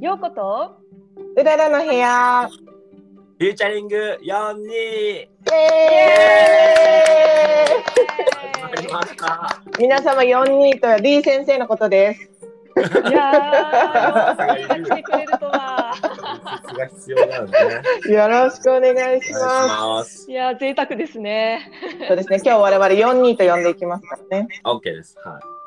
ようことうららの部屋。フューチャリング42イエー。イ皆様42とは D 先生のことです。いやー、来てくれるとは。必要なんでね。よろしくお願いしまます。いやー、贅沢ですね。す。そうですね。今日我々42と呼んでいきますからね。OK です。はお願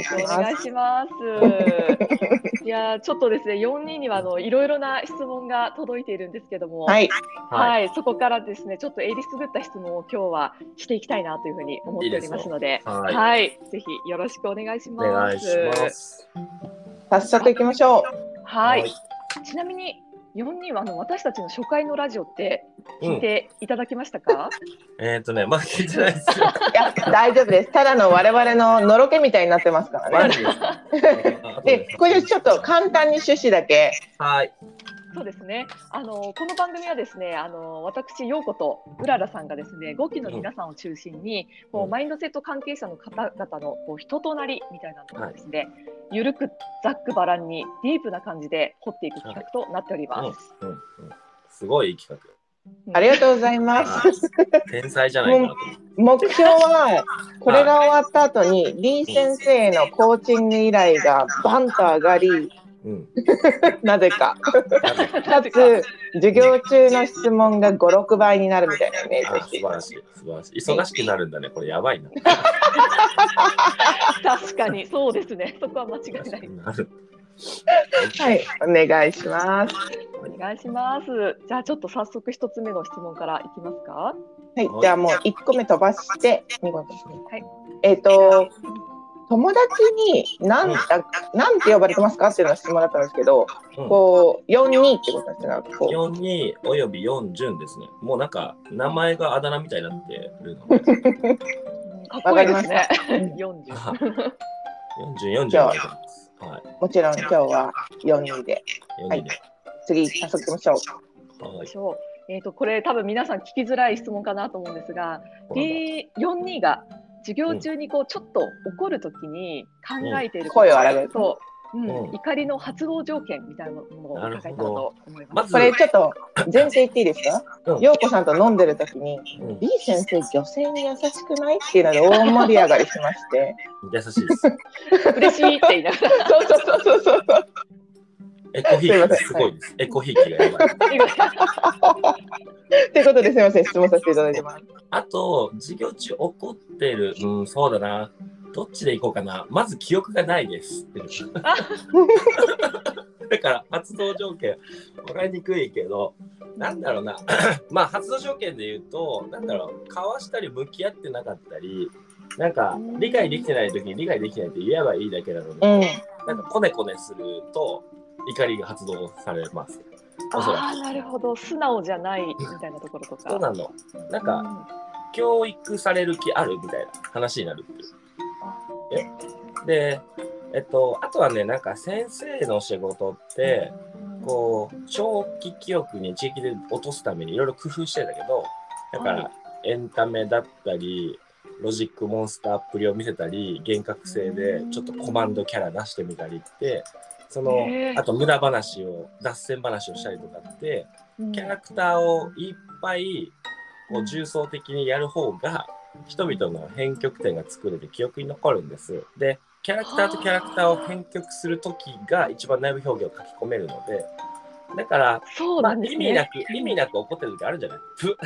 いしおます願いします。いやー、ちょっとですね、4人にはあのいろいろな質問が届いているんですけども、はい。い。はい、そこからですね、ちょっとえりすぐった質問を今日はしていきたいなというふうに思っておりますので、はいはい、ぜひよろしくお願いしおます。願いします。早速行きましょはい、はいちなみに4人はあの私たちの初回のラジオってうん聞いていただけましたか？えっ、ー、とね、まだ聞いてないですよ。う。いや、大丈夫です。ただの我々ののろけみたいになってますからね。マジですか？で、これちょっと簡単に趣旨だけ。はい。そうですね。あのこの番組はですね、あの私陽子とうららさんがですね、5期の皆さんを中心に、こううんマインドセット関係者の方々のこう人となりみたいなのをですね、ゆるくざっくばらんにディープな感じで掘っていく企画となっております。うんうんうん。すごい企ありがとうございます。画。天才じゃないか。目標は、これが終わった後に、D 先生へのコーチング依頼がバンと上がり、うん。なぜか。かつ、授業中の質問が5、6倍になるみたいなイメージ。素晴らしい。素晴らしい。忙しくなるんだね。これやばいな。確かにそうですね。そこは間違いない。なる。はい、お願いします。お願いします。じゃあちょっと早速一つ目の質問からいきますか。はい、じゃあもう1個目飛ばして。はい。えっ、と、友達に何、うんあなんて呼ばれてますかっていうのが質問だったんですけど、うんこう、42ってことですが、こう、42および4順ですね。もうなんか名前があだ名みたいになってるので。かっこいいですね。うん四十。40、40までます。はい。もちろん今日は42で。42で。次、早速行きましょう。はい。えっ、とこれ多分皆さん聞きづらい質問かなと思うんですが、D 四二が授業中にこうちょっと怒るときに考えている声を荒げる。と、う。ん。うん。怒りの発動条件みたいなものを伺えたらと思いま。ますずこれちょっと前提言っていいですか？うん。陽子さんと飲んでる時に、うん。B 先生女性に優しくない？っていうので大盛り上がりしまして。優しいです。嬉しいって言いながそうそうそうそうそう。エコひいきがすごいです。エコひいきがやばい。ら。ということですみません、質問させていただいてます。あと、授業中怒ってる。うん、そうだな。どっちで行こうかな。まず記憶がないです。だから、発動条件、もらいにくいけど、なんだろうな。まあ、発動条件で言うと、なんだろう、交わしたり向き合ってなかったり、なんか、理解できてない時に理解できないって言えばいいだけなのうで、ん。なんか、こねこねすると、怒りが発動されます。おそらああなるほど素直じゃないみたいなところとく。か。そうなの。なんか、うん教育される気あるみたいな話になるっていう。え？で、えっと、あとはね、なんか先生の仕事って、こう、長期記憶に地域で落とすためにいろいろ工夫してんだけど、だから、はいエンタメだったり、ロジックモンスターっぷりを見せたり、幻覚性でちょっとコマンドキャラ出してみたりって、そのあと無駄話を、脱線話をしたりとかって、うんキャラクターをいっぱいこう重層的にやる方が人々の編曲点が作れて記憶に残るんです。で、キャラクターとキャラクターを編曲するときが一番内部表現を書き込めるので、だから、まあそうなんですね。意味なく、意味なく怒ってる時あるんじゃない？ふ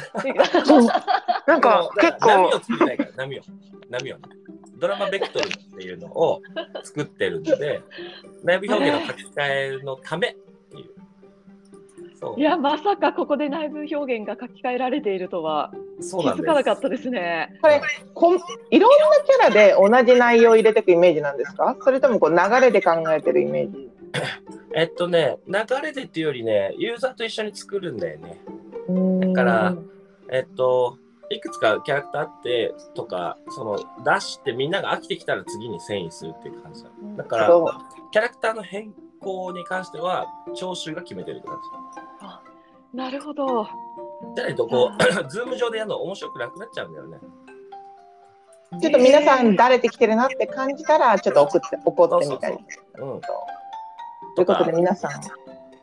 そう。なんか 結ら波を構、作りたいから、波を。波をね。ドラマベクトルいうのを作ってるので、内部表現の書き換えのためっていう。そういやまさかここで内部表現が書き換えられているとは気づ。かなかったですね。これこんいろんなキャラで同じ内容を入れていくイメージなんですか？それともこう流れで考えてるイメージ？えっとね、流れでっていうよりね、ユーザーと一緒に作るんだよね。だからえっと、いくつかキャラクターあってとか、その出してみんなが飽きてきたら次に遷移するっていう感じだ。だから、キャラクターの変更に関しては、聴衆が決めてるって感なるほど。じ。じゃないと、こう、ズーム上でやるの面白くなくなっちゃうんだよね。ちょっと皆さん慣れてきてるなって感じたらちょっと送って怒ってみたりうん。ということで皆さん、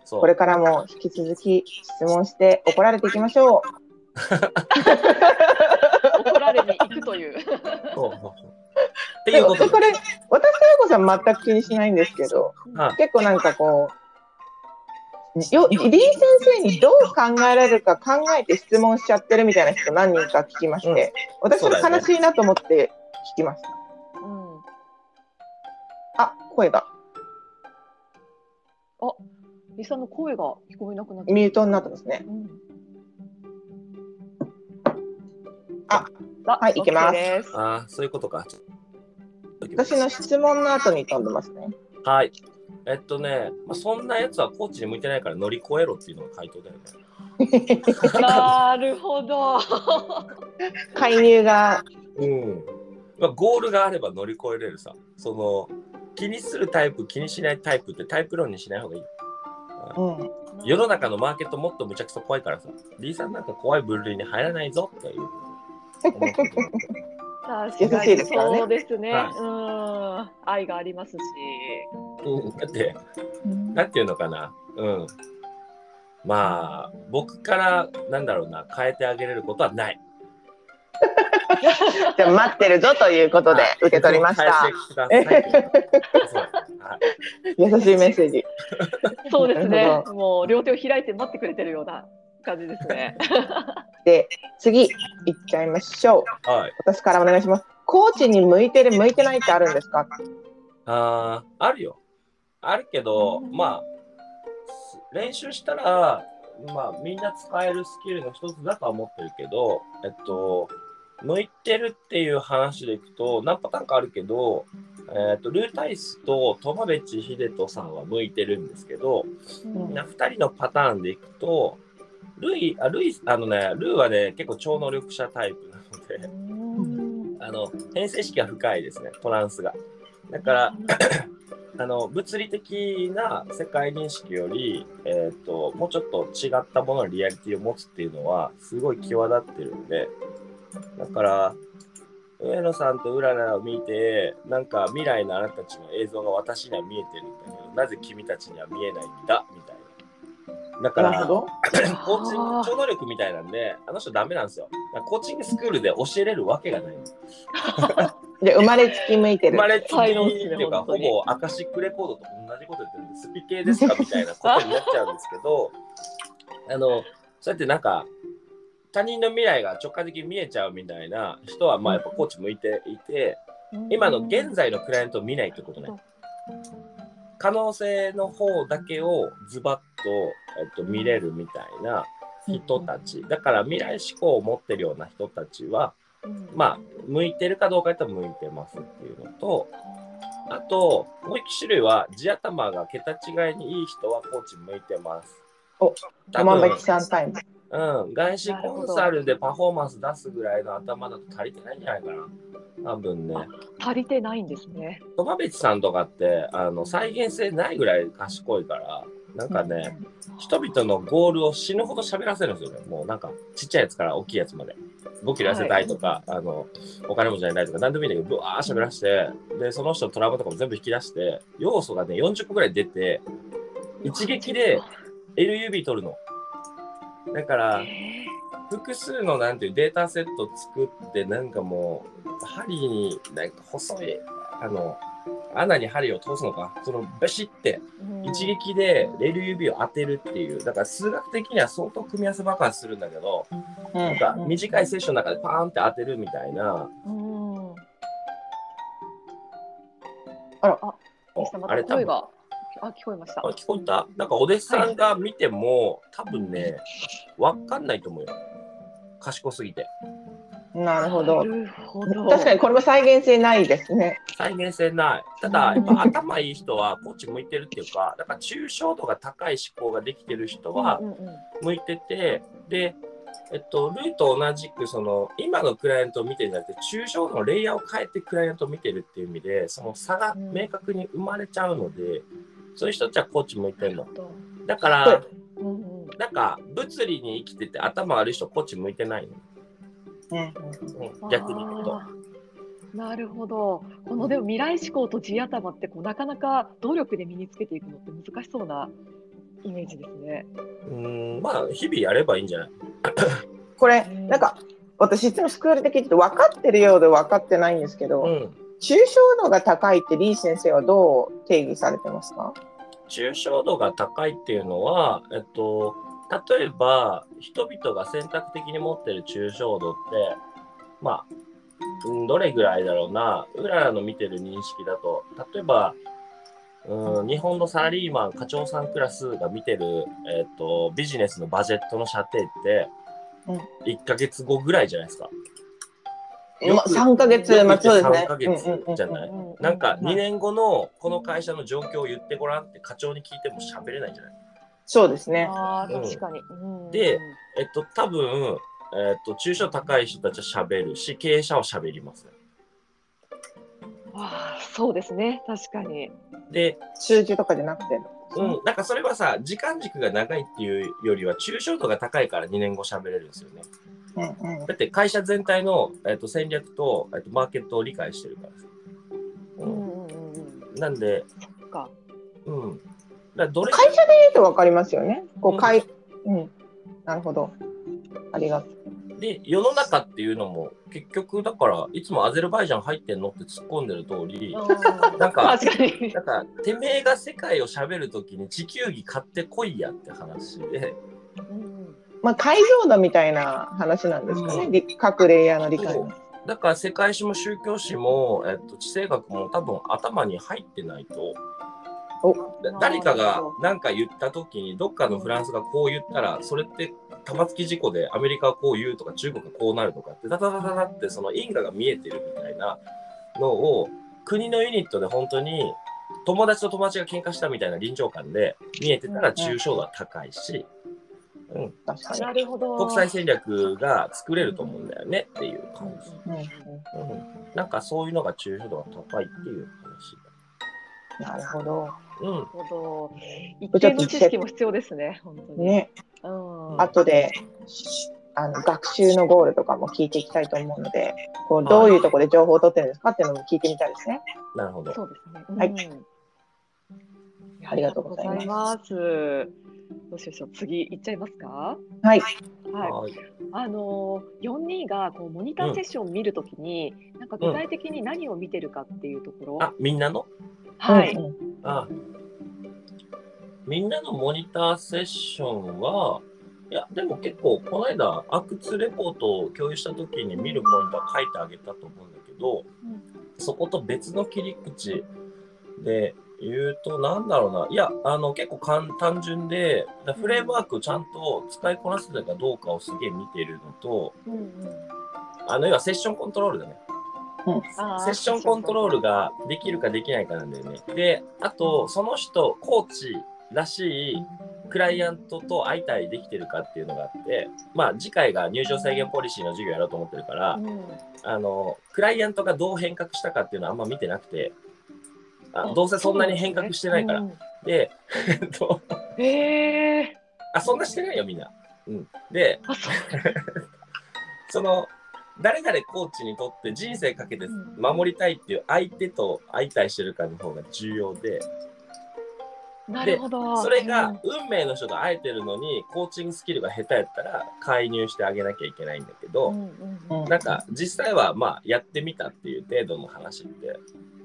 そうこれからも引き続き質問して怒られていきましょう。怒られに行くという。そうそうそうっていうことこれ、私とよこさん全く気にしないんですけど、はい結構なんかこう、よリー先生にどう考えられるか考えて質問しちゃってるみたいな人何人か聞きまして、私それ悲しいなと思って聞きました。うん。あ、声がリサの声が聞こえなくなっちゃミュートになってますね。う。うん。あ、あはいいけますあ、そういうことか。私の質問の後に飛んでますね。はい。えっとね、まあ、そんなやつはコーチに向いてないから乗り越えろっていうのが回答だよね。なるほど。介入が、うん。まあ、ゴールがあれば乗り越えれるさ。その、気にするタイプ、気にしないタイプってタイプ論にしない方がいい。うん、世の中のマーケットもっとむちゃくちゃ怖いからさ、D さんなんか怖い分類に入らないぞっていう。優しいですからねそうですね。はうん。愛がありますし。うんだって、なんていうのかな。うん。まあ、僕から、なんだろうな、変えてあげれることはない。じゃあ待ってるぞということで受け取りました。優しいメッセージ。そうですなね。もう両手を開いて待ってくれてるような感じですね。で、次、いっちゃいましょう。はい。私からお願いします。コーチに向いてる、向いてないってあるんですか？あーあるよ。あるけど、うんまあ、練習したら、まあ、みんな使えるスキルの一つだとは思ってるけど、えっと、向いてるっていう話でいくと、何パターンかあるけど、えっと、ルータイスとトマベチ・ヒデトさんは向いてるんですけど、うんな2人のパターンでいくと、ルイ、あ、ルイ、あのね、ルーはね、結構超能力者タイプなので、うん。あの、変性式が深いですね、トランスが。だから、あの物理的な世界認識より、えー、ともうちょっと違ったもののリアリティを持つっていうのはすごい際立ってるんで。だから上野さんとうららを見てなんか未来のあなたたちの映像が私には見えてるんだけどなぜ君たちには見えないんだみたいなだから。コーチング超能力みたいなんであの人ダメなんですよコーチングスクールで教えれるわけがないんですで、生まれつき向いてる。生まれつき才能っていうか、ほぼアカシックレコードと同じこと言ってるんで、スピ系ですかみたいなことになっちゃうんですけど、あの、そうやってなんか、他人の未来が直感的に見えちゃうみたいな人は、まあやっぱコーチ向いていて、今の現在のクライアントを見ないってことね。可能性の方だけをズバッと、えっと、見れるみたいな人たち。だから未来志向を持ってるような人たちは、まあ、向いてるかどうか言ったら向いてますっていうのと、あと、もう一種類は、地頭が桁違いにいい人はコーチ向いてます。お多分山崎さんタイム。うん、外資コンサルでパフォーマンス出すぐらいの頭だと足りてないんじゃないかな。多分ね。足りてないんですね。トマベチさんとかって、あの、再現性ないぐらい賢いから、なんかね、人々のゴールを死ぬほど喋らせるんですよね。もうなんか、ちっちゃいやつから大きいやつまで。5キロ痩せたいとか、あの、お金持ちになりたいとか、何でもいいんだけど、ぶわー喋らして、で、その人のトラウマとかも全部引き出して、要素がね、40個ぐらい出て、一撃で LUB 取るの。だから、複数のなんていうデータセット作って、なんかもう、針に、なんか細い、あの、穴に針を通すのか、その、ベシって、一撃でレール指を当てるっていう、だから数学的には相当組み合わせ爆発するんだけど、なんか短いセッションの中でパーンって当てるみたいな、うん。あらあ、あれ。あ、聞こえました。あ聞こえたなんかお弟子さんが見ても、多分ね、わかんないと思うよ。賢すぎて。なるほど。確かにこれも再現性ないですね。再現性ない。ただ、やっぱ頭いい人はコーチ向いてるっていうか、だから抽象度が高い思考ができてる人はうんうんうん向いてて、で、えっと、ルーと同じく、その、今のクライアントを見てるんじゃなくて、抽象度のレイヤーを変えてクライアントを見てるっていう意味で、その差が明確に生まれちゃうので、そういう人たちはコーチ向いてるの。だから、うんうんなんか、物理に生きてて頭悪い人、コーチ向いてないの。うんうん、逆に言うと。あなるほど。このでも未来志向と地頭ってこうなかなか努力で身につけていくのって難しそうなイメージですね。うーん、まあ、日々やればいいんじゃない？これ、なんか、私いつもスクールで聞いてて分かってるようで分かってないんですけど、うん。抽象度が高いってリー先生はどう定義されてますか？抽象度が高いっていうのは、えっと、例えば、人々が選択的に持ってる抽象度って、まあ、うんどれぐらいだろうな、うららの見てる認識だと、例えば、うん、日本のサラリーマン、課長さんクラスが見てる、えっと、ビジネスのバジェットの射程って、うん1ヶ月後ぐらいじゃないですか。まあ、3ヶ月、まあ、そうですね。3ヶ月じゃない？うんなんか2年後のこの会社の状況を言ってごらんって課長に聞いても喋れないんじゃない？そうですね。あ確かに。うんでえっと、多分、えっと、抽象高い人たちは喋るし、経営者は喋りますね。ああ、そうですね。確かに。で、数字とかじゃなくて。うん、なんかそれはさ、時間軸が長いっていうよりは、抽象度が高いから2年後喋れるんですよね。うんうんだって会社全体の、えっと、戦略と、えっと、マーケットを理解してるからさ。う、うんんうんうんうん。なんで、そっか。うん。だどれ会社で言うと分かりますよね。こう、かい、うん。なるほど。ありがとう。で、世の中っていうのも、結局、だから、いつもアゼルバイジャン入ってんのって突っ込んでる通り、なんか確かに。なんか、てめえが世界を喋るときに地球儀買ってこいやって話で、うんまあ、解像度みたいな話なんですかね。うんり各レイヤーの理解の。だから世界史も宗教史も、えっと、地政学も多分頭に入ってないと、誰かが何か言ったときに、どっかのフランスがこう言ったら、それって玉突き事故でアメリカはこう言うとか、中国がこうなるとかって、ダダダダダってその因果が見えてるみたいなのを、国のユニットで本当に友達と友達が喧嘩したみたいな臨場感で見えてたら抽象度は高いし、うん、確かに。なるほど。国際戦略が作れると思うんだよねっていう感じ。うんうんうん、なんかそういうのが抽象度が高いっていうなるほど。話。うん。なるほど。一定の知識も必要ですね。本当に。ね。うん。後で、しあの学習のゴールとかも聞いていきたいと思うので、こうどういうところで情報を取ってるんですかっていうのも聞いてみたいですね。なるほど。そうですね。はいうんありがとうございますありがとうございます。どうしましょう。次行っちゃいますか？はい。はい。はい。あのー、42がこうモニターセッションを見るときに、なんか具体的に何を見てるかっていうところ。あ、みんなの？はい。あみんなのモニターセッションは、いや、でも結構、この間、阿久津レポートを共有したときに見るポイントは書いてあげたと思うんだけど、うんそこと別の切り口で言うと、なんだろうな、いや、あの、結構かん単純で、だフレームワークをちゃんと使いこなせてるかどうかをすげえ見てるのと、うんうんあの、要はセッションコントロールだね。あセッションコントロールができるかできないかなんだよね。で、あと、その人、コーチらしいクライアントと相対できてるかっていうのがあって、まあ、次回が入場制限ポリシーの授業やろうと思ってるから、うんあの、クライアントがどう変革したかっていうのはあんま見てなくて、ああどうせそんなに変革してないから。うんで、えっと、へえ。あ、そんなしてないよ、みんな。うん。で。その、誰々コーチにとって人生かけてうん。守りたいっていう相手と相対してるかの方が重要で、なるほど。それが運命の人と会えてるのに、コーチングスキルが下手やったら介入してあげなきゃいけないんだけど、うんうんうん。うんなんか実際はまあやってみたっていう程度の話って、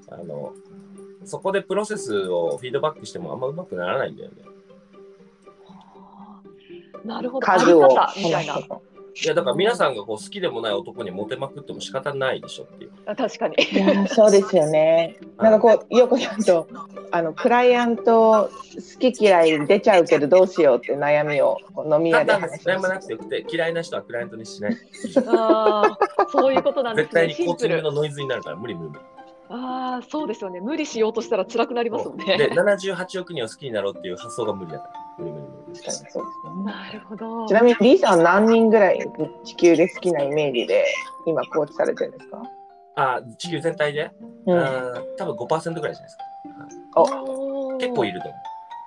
あの、そこでプロセスをフィードバックしてもあんまうまくならないんだよね。なるほど。数をみた。いないやだから皆さんがこう好きでもない男にモテまくっても仕方ないでしょっていう。あ確かに。そうですよね。なんかこう、よこさんと、あの、クライアント好き嫌い出ちゃうけどどうしようって悩みを飲み屋で話しま悩まなしくてよくて、嫌いな人はクライアントにしない。ああ、そういうことなんですね。絶対にシンプル。コーチングのノイズになるから無理無理。ああ、そうですよね。無理しようとしたら辛くなりますもんで、ね。78億人を好きになろうっていう発想が無理だから。無理無理無理。た。そうですね。なるほど。ちなみに、リーさんは何人ぐらい地球で好きなイメージで今コーチされてるんですか？あ、地球全体で、うん。多分5%ぐらいじゃないですか。おー結構いると思う。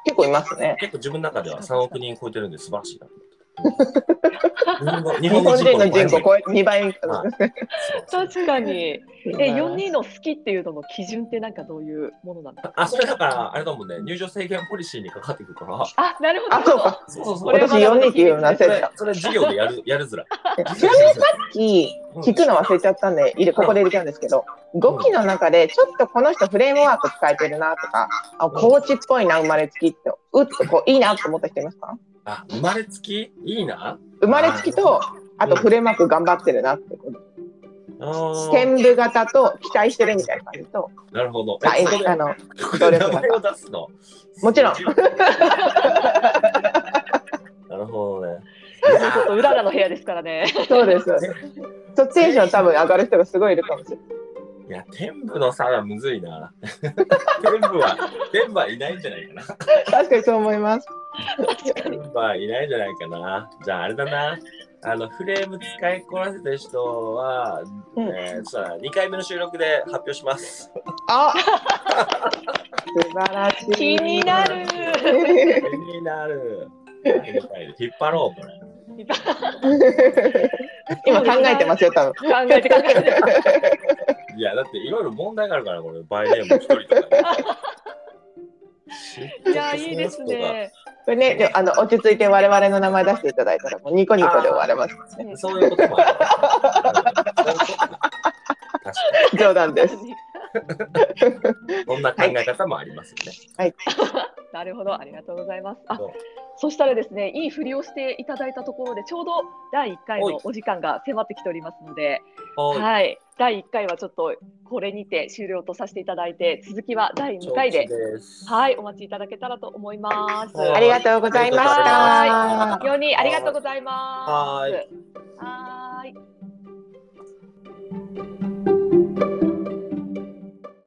結構いますね。結構自分の中では3億人超えてるんで素晴らしいな。日日本人の人口超え2倍。確かに。え、42の好きっていうのの基準ってなんかどういうものなんですかあ、それだから、あれだもんね、入場制限ポリシーにかかってくるから。あ、なるほど。あ、そうか。そうそうこれは私42っていうの忘それれた。それ授業でやるやるずら。ちなみにさっき聞くの忘れちゃったんで、入れここで入れたんですけど、5期の中でちょっとこの人フレームワーク使えてるなとか、あ、コーチっぽいな、生まれつきって、うっとこういいなと思った人いますか？あ、生まれつき？いいな？生まれつきと、あとフレームワーク頑張ってるなってこと。あー天部型と期待してるみたいな感じと、なるほど。あえあの、ここで名前を出すの？もちろん なるほどね。ちょっとうららの部屋ですからね。そうです。そっちテンション多分上がる人がすごいいるかもしれない。いや、天部の差がむずいな。天部は、天部はいないんじゃないかな。確かにそう思います。天部はいないんじゃないかな。じゃあ、あれだな。あの、フレーム使いこなせた人は、うんえー、そうだな2回目の収録で発表します。あ 素晴らしい。気になる。気になる。引っ張ろう、これ。今考えてますよ、多分。考えて考えて。いや、だっていろいろ問題があるから、これ、バイネーム一人とかね。いや、いいですね。これね、であの落ち着いて我々の名前出していただいたら、もうニコニコで終われます。そういうこともある。そういうことも冗談です。に。そんな考え方もありますよね。なるほど、ありがとうございます。あそう、そしたらですね、いい振りをしていただいたところで、ちょうど第1回のお時間が迫ってきておりますので、はいはい、第1回はちょっとこれにて終了とさせていただいて、続きは第2回で、はい、お待ちいただけたらと思います。はいありがとうございました。4人ありがとうございます。はい。